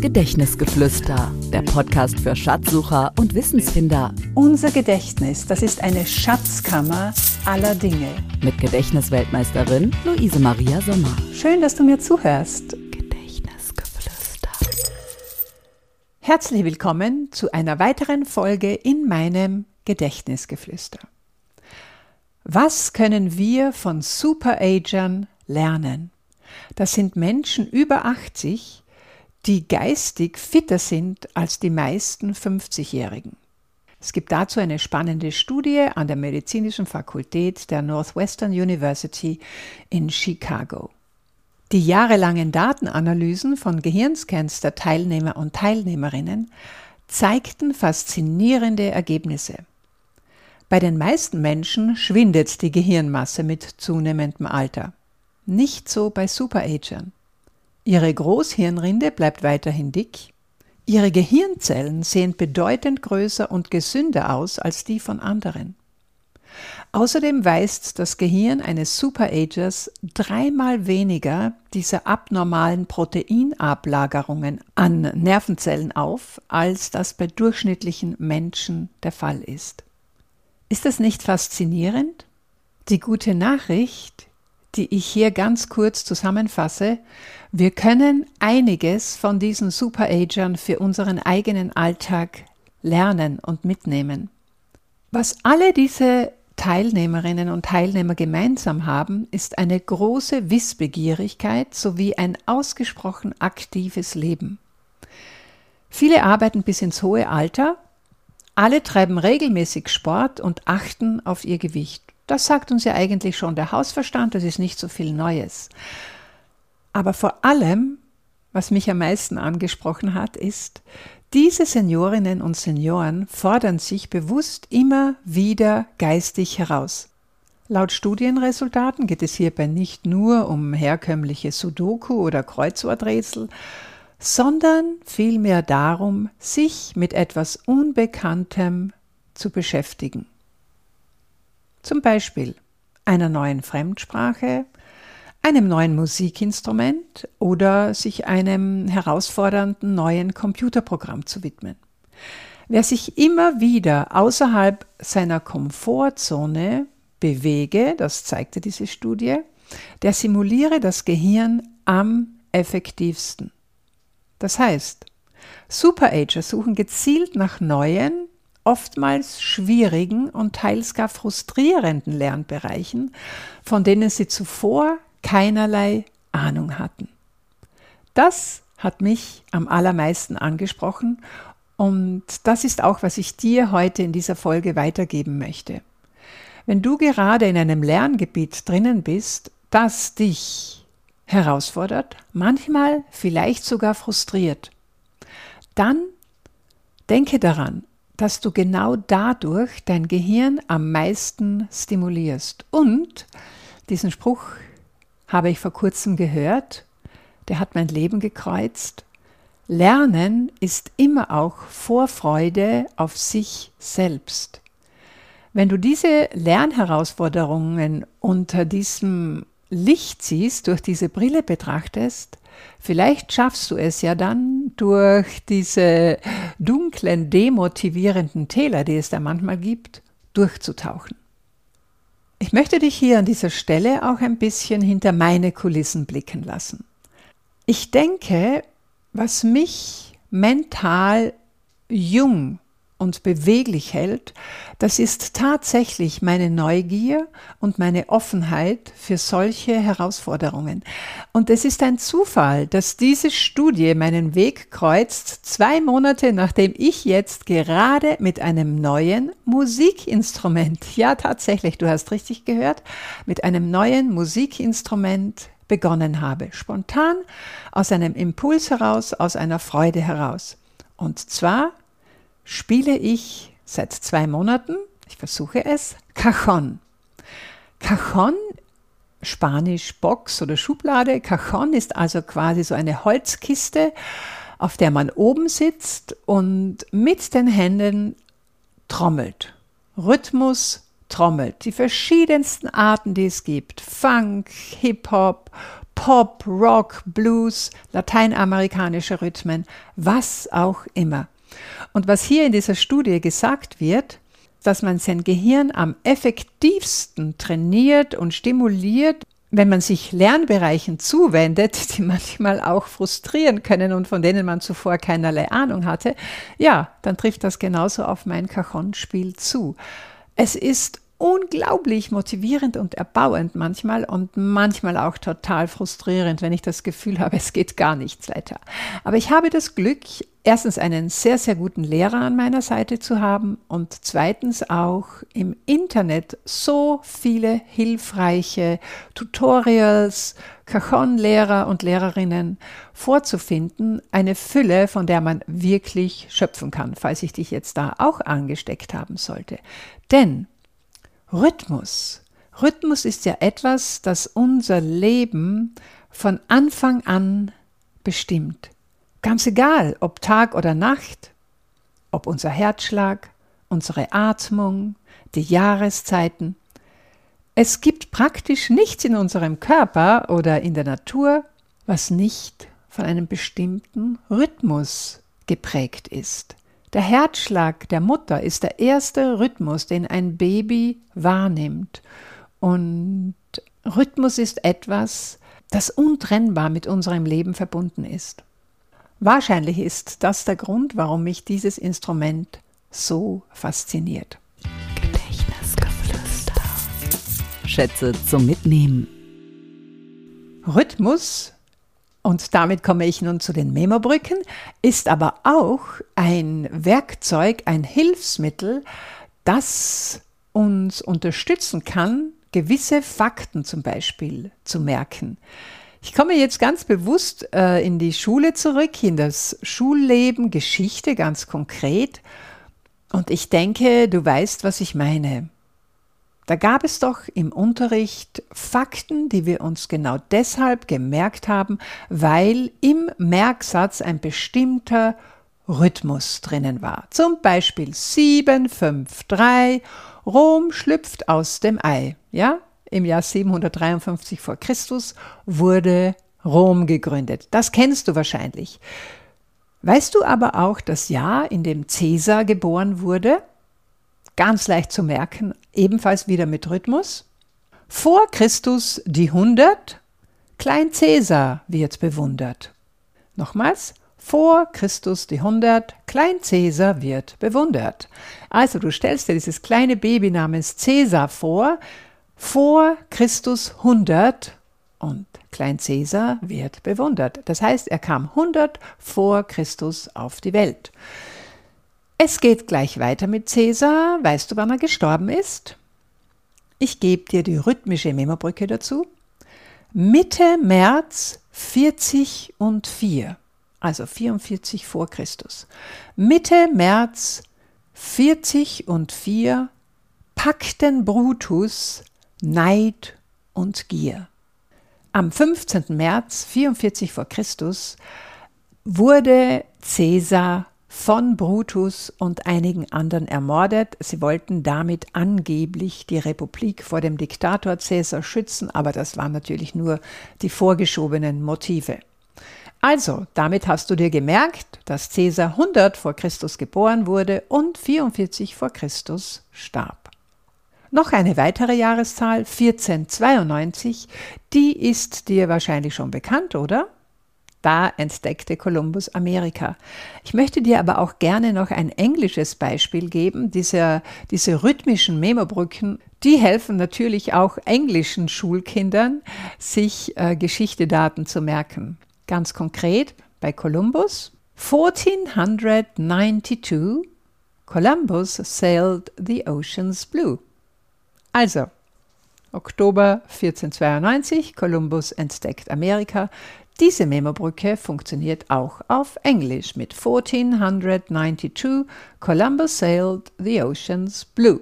Gedächtnisgeflüster, der Podcast für Schatzsucher und Wissensfinder. Unser Gedächtnis, das ist eine Schatzkammer aller Dinge. Mit Gedächtnisweltmeisterin Luise Maria Sommer. Schön, dass du mir zuhörst. Gedächtnisgeflüster. Herzlich willkommen zu einer weiteren Folge in meinem Gedächtnisgeflüster. Was können wir von Superagern lernen? Das sind Menschen über 80, die geistig fitter sind als die meisten 50-Jährigen. Es gibt dazu eine spannende Studie an der Medizinischen Fakultät der Northwestern University in Chicago. Die jahrelangen Datenanalysen von Gehirnscans der Teilnehmer und Teilnehmerinnen zeigten faszinierende Ergebnisse. Bei den meisten Menschen schwindet die Gehirnmasse mit zunehmendem Alter. Nicht so bei Superagern. Ihre Großhirnrinde bleibt weiterhin dick. Ihre Gehirnzellen sehen bedeutend größer und gesünder aus als die von anderen. Außerdem weist das Gehirn eines Superagers dreimal weniger dieser abnormalen Proteinablagerungen an Nervenzellen auf, als das bei durchschnittlichen Menschen der Fall ist. Ist das nicht faszinierend? Die gute Nachricht, die ich hier ganz kurz zusammenfasse, wir können einiges von diesen Superagern für unseren eigenen Alltag lernen und mitnehmen. Was alle diese Teilnehmerinnen und Teilnehmer gemeinsam haben, ist eine große Wissbegierigkeit sowie ein ausgesprochen aktives Leben. Viele arbeiten bis ins hohe Alter, alle treiben regelmäßig Sport und achten auf ihr Gewicht. Das sagt uns ja eigentlich schon der Hausverstand, das ist nicht so viel Neues. Aber vor allem, was mich am meisten angesprochen hat, ist, diese Seniorinnen und Senioren fordern sich bewusst immer wieder geistig heraus. Laut Studienresultaten geht es hierbei nicht nur um herkömmliche Sudoku oder Kreuzworträtsel, sondern vielmehr darum, sich mit etwas Unbekanntem zu beschäftigen. Zum Beispiel einer neuen Fremdsprache, einem neuen Musikinstrument oder sich einem herausfordernden neuen Computerprogramm zu widmen. Wer sich immer wieder außerhalb seiner Komfortzone bewege, das zeigte diese Studie, der simuliere das Gehirn am effektivsten. Das heißt, Superager suchen gezielt nach neuen, oftmals schwierigen und teils gar frustrierenden Lernbereichen, von denen sie zuvor keinerlei Ahnung hatten. Das hat mich am allermeisten angesprochen und das ist auch, was ich dir heute in dieser Folge weitergeben möchte. Wenn du gerade in einem Lerngebiet drinnen bist, das dich herausfordert, manchmal vielleicht sogar frustriert, dann denke daran, dass du genau dadurch dein Gehirn am meisten stimulierst. Und diesen Spruch habe ich vor kurzem gehört, der hat mein Leben gekreuzt. Lernen ist immer auch Vorfreude auf sich selbst. Wenn du diese Lernherausforderungen unter diesem Licht siehst, durch diese Brille betrachtest, vielleicht schaffst du es ja dann durch diese dunklen, demotivierenden Täler, die es da manchmal gibt, durchzutauchen. Ich möchte dich hier an dieser Stelle auch ein bisschen hinter meine Kulissen blicken lassen. Ich denke, was mich mental jung und beweglich hält, das ist tatsächlich meine Neugier und meine Offenheit für solche Herausforderungen. Und es ist ein Zufall, dass diese Studie meinen Weg kreuzt, zwei Monate nachdem ich jetzt gerade mit einem neuen Musikinstrument, ja tatsächlich, du hast richtig gehört, mit einem neuen Musikinstrument begonnen habe. Spontan, aus einem Impuls heraus, aus einer Freude heraus. Und zwar spiele ich seit zwei Monaten, ich versuche es, Cajon. Cajon, Spanisch Box oder Schublade, Cajon ist also quasi so eine Holzkiste, auf der man oben sitzt und mit den Händen trommelt. Rhythmus trommelt. Die verschiedensten Arten, die es gibt. Funk, Hip-Hop, Pop, Rock, Blues, lateinamerikanische Rhythmen, was auch immer. Und was hier in dieser Studie gesagt wird, dass man sein Gehirn am effektivsten trainiert und stimuliert, wenn man sich Lernbereichen zuwendet, die manchmal auch frustrieren können und von denen man zuvor keinerlei Ahnung hatte, ja, dann trifft das genauso auf mein Cajon-Spiel zu. Es ist unglaublich motivierend und erbauend manchmal und manchmal auch total frustrierend, wenn ich das Gefühl habe, es geht gar nichts weiter. Aber ich habe das Glück, erstens einen sehr, sehr guten Lehrer an meiner Seite zu haben und zweitens auch im Internet so viele hilfreiche Tutorials, Cajon-Lehrer und Lehrerinnen vorzufinden. Eine Fülle, von der man wirklich schöpfen kann, falls ich dich jetzt da auch angesteckt haben sollte. Denn Rhythmus. Rhythmus ist ja etwas, das unser Leben von Anfang an bestimmt. Ganz egal, ob Tag oder Nacht, ob unser Herzschlag, unsere Atmung, die Jahreszeiten. Es gibt praktisch nichts in unserem Körper oder in der Natur, was nicht von einem bestimmten Rhythmus geprägt ist. Der Herzschlag der Mutter ist der erste Rhythmus, den ein Baby wahrnimmt. Und Rhythmus ist etwas, das untrennbar mit unserem Leben verbunden ist. Wahrscheinlich ist das der Grund, warum mich dieses Instrument so fasziniert. Gedächtnisgeflüster. Schätze zum Mitnehmen. Rhythmus und damit komme ich nun zu den Memobrücken, ist aber auch ein Werkzeug, ein Hilfsmittel, das uns unterstützen kann, gewisse Fakten zum Beispiel zu merken. Ich komme jetzt ganz bewusst äh, in die Schule zurück, in das Schulleben, Geschichte ganz konkret. Und ich denke, du weißt, was ich meine. Da gab es doch im Unterricht Fakten, die wir uns genau deshalb gemerkt haben, weil im Merksatz ein bestimmter Rhythmus drinnen war. Zum Beispiel 7, 5, 3, Rom schlüpft aus dem Ei. Ja, im Jahr 753 vor Christus wurde Rom gegründet. Das kennst du wahrscheinlich. Weißt du aber auch das Jahr, in dem Cäsar geboren wurde? ganz leicht zu merken, ebenfalls wieder mit Rhythmus. Vor Christus die 100, Klein Cäsar wird bewundert. Nochmals, vor Christus die 100, Klein Cäsar wird bewundert. Also du stellst dir dieses kleine Baby namens Cäsar vor, vor Christus 100 und Klein Cäsar wird bewundert. Das heißt, er kam 100 vor Christus auf die Welt. Es geht gleich weiter mit Cäsar. Weißt du, wann er gestorben ist? Ich gebe dir die rhythmische Memobrücke dazu. Mitte März 40 und 4, also 44 vor Christus. Mitte März 40 und 4 packten Brutus Neid und Gier. Am 15. März 44 vor Christus wurde Cäsar von Brutus und einigen anderen ermordet. Sie wollten damit angeblich die Republik vor dem Diktator Caesar schützen, aber das waren natürlich nur die vorgeschobenen Motive. Also, damit hast du dir gemerkt, dass Caesar 100 vor Christus geboren wurde und 44 vor Christus starb. Noch eine weitere Jahreszahl, 1492, die ist dir wahrscheinlich schon bekannt, oder? Da entdeckte Kolumbus Amerika. Ich möchte dir aber auch gerne noch ein englisches Beispiel geben. Diese, diese rhythmischen Memobrücken, die helfen natürlich auch englischen Schulkindern, sich äh, Geschichtedaten zu merken. Ganz konkret bei Columbus 1492 Columbus sailed the oceans blue. Also, Oktober 1492, Columbus entdeckt Amerika. Diese Memobrücke funktioniert auch auf Englisch mit 1492 Columbus sailed the oceans blue.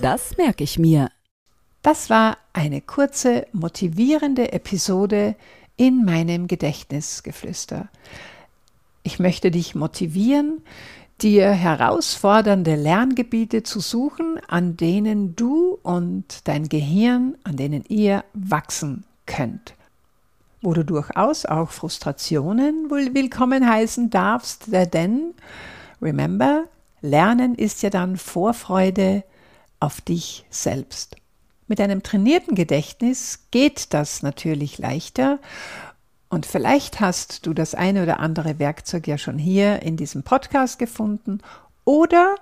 Das merke ich mir. Das war eine kurze, motivierende Episode in meinem Gedächtnisgeflüster. Ich möchte dich motivieren, dir herausfordernde Lerngebiete zu suchen, an denen du und dein Gehirn, an denen ihr wachsen könnt. wo du durchaus auch Frustrationen willkommen heißen darfst, denn, remember, Lernen ist ja dann Vorfreude auf dich selbst. Mit einem trainierten Gedächtnis geht das natürlich leichter und vielleicht hast du das eine oder andere Werkzeug ja schon hier in diesem Podcast gefunden oder,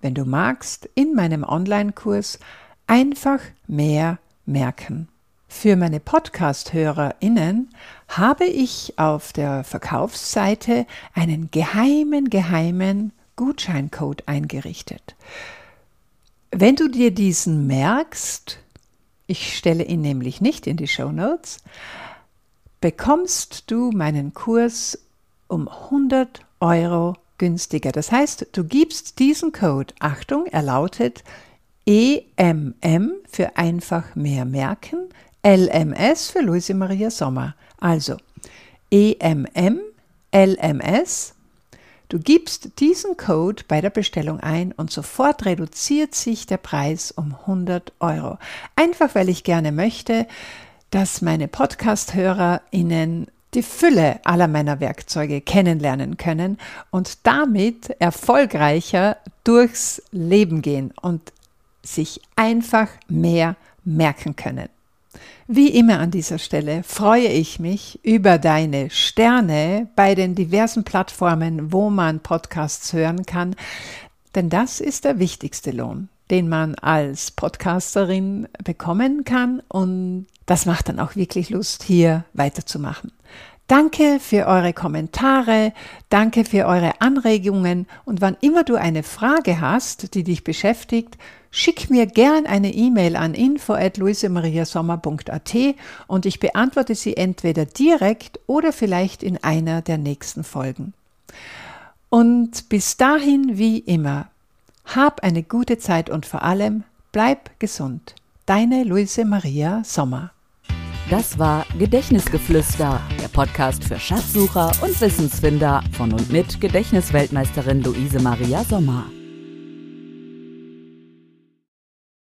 wenn du magst, in meinem Online-Kurs einfach mehr merken. Für meine Podcast-HörerInnen habe ich auf der Verkaufsseite einen geheimen, geheimen Gutscheincode eingerichtet. Wenn du dir diesen merkst, ich stelle ihn nämlich nicht in die Show Notes, bekommst du meinen Kurs um 100 Euro günstiger. Das heißt, du gibst diesen Code, Achtung, er lautet EMM für einfach mehr merken, LMS für Luise Maria Sommer. Also EMM, LMS. Du gibst diesen Code bei der Bestellung ein und sofort reduziert sich der Preis um 100 Euro. Einfach weil ich gerne möchte, dass meine Podcast-HörerInnen die Fülle aller meiner Werkzeuge kennenlernen können und damit erfolgreicher durchs Leben gehen und sich einfach mehr merken können. Wie immer an dieser Stelle freue ich mich über deine Sterne bei den diversen Plattformen, wo man Podcasts hören kann, denn das ist der wichtigste Lohn, den man als Podcasterin bekommen kann und das macht dann auch wirklich Lust, hier weiterzumachen. Danke für eure Kommentare, danke für eure Anregungen und wann immer du eine Frage hast, die dich beschäftigt, schick mir gern eine E-Mail an info@luisemariasommer.at und ich beantworte sie entweder direkt oder vielleicht in einer der nächsten Folgen. Und bis dahin wie immer, hab eine gute Zeit und vor allem bleib gesund. Deine Luise Maria Sommer. Das war Gedächtnisgeflüster, der Podcast für Schatzsucher und Wissensfinder von und mit Gedächtnisweltmeisterin Luise Maria Sommer.